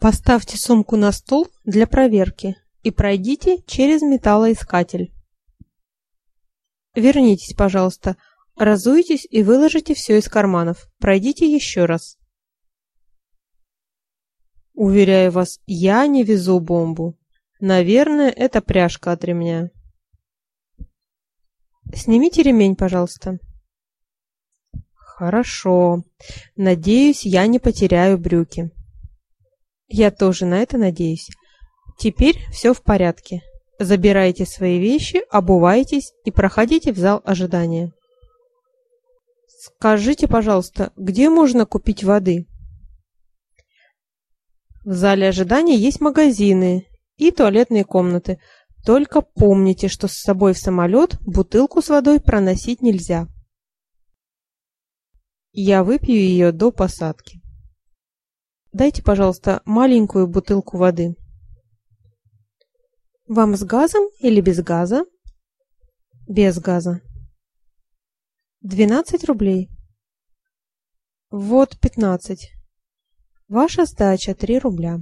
Поставьте сумку на стол для проверки и пройдите через металлоискатель. Вернитесь, пожалуйста, разуйтесь и выложите все из карманов. Пройдите еще раз. Уверяю вас, я не везу бомбу. Наверное, это пряжка от ремня. Снимите ремень, пожалуйста. Хорошо. Надеюсь, я не потеряю брюки. Я тоже на это надеюсь. Теперь все в порядке. Забирайте свои вещи, обувайтесь и проходите в зал ожидания. Скажите, пожалуйста, где можно купить воды? В зале ожидания есть магазины и туалетные комнаты. Только помните, что с собой в самолет бутылку с водой проносить нельзя. Я выпью ее до посадки. Дайте, пожалуйста, маленькую бутылку воды. Вам с газом или без газа? Без газа. 12 рублей. Вот 15. Ваша сдача 3 рубля.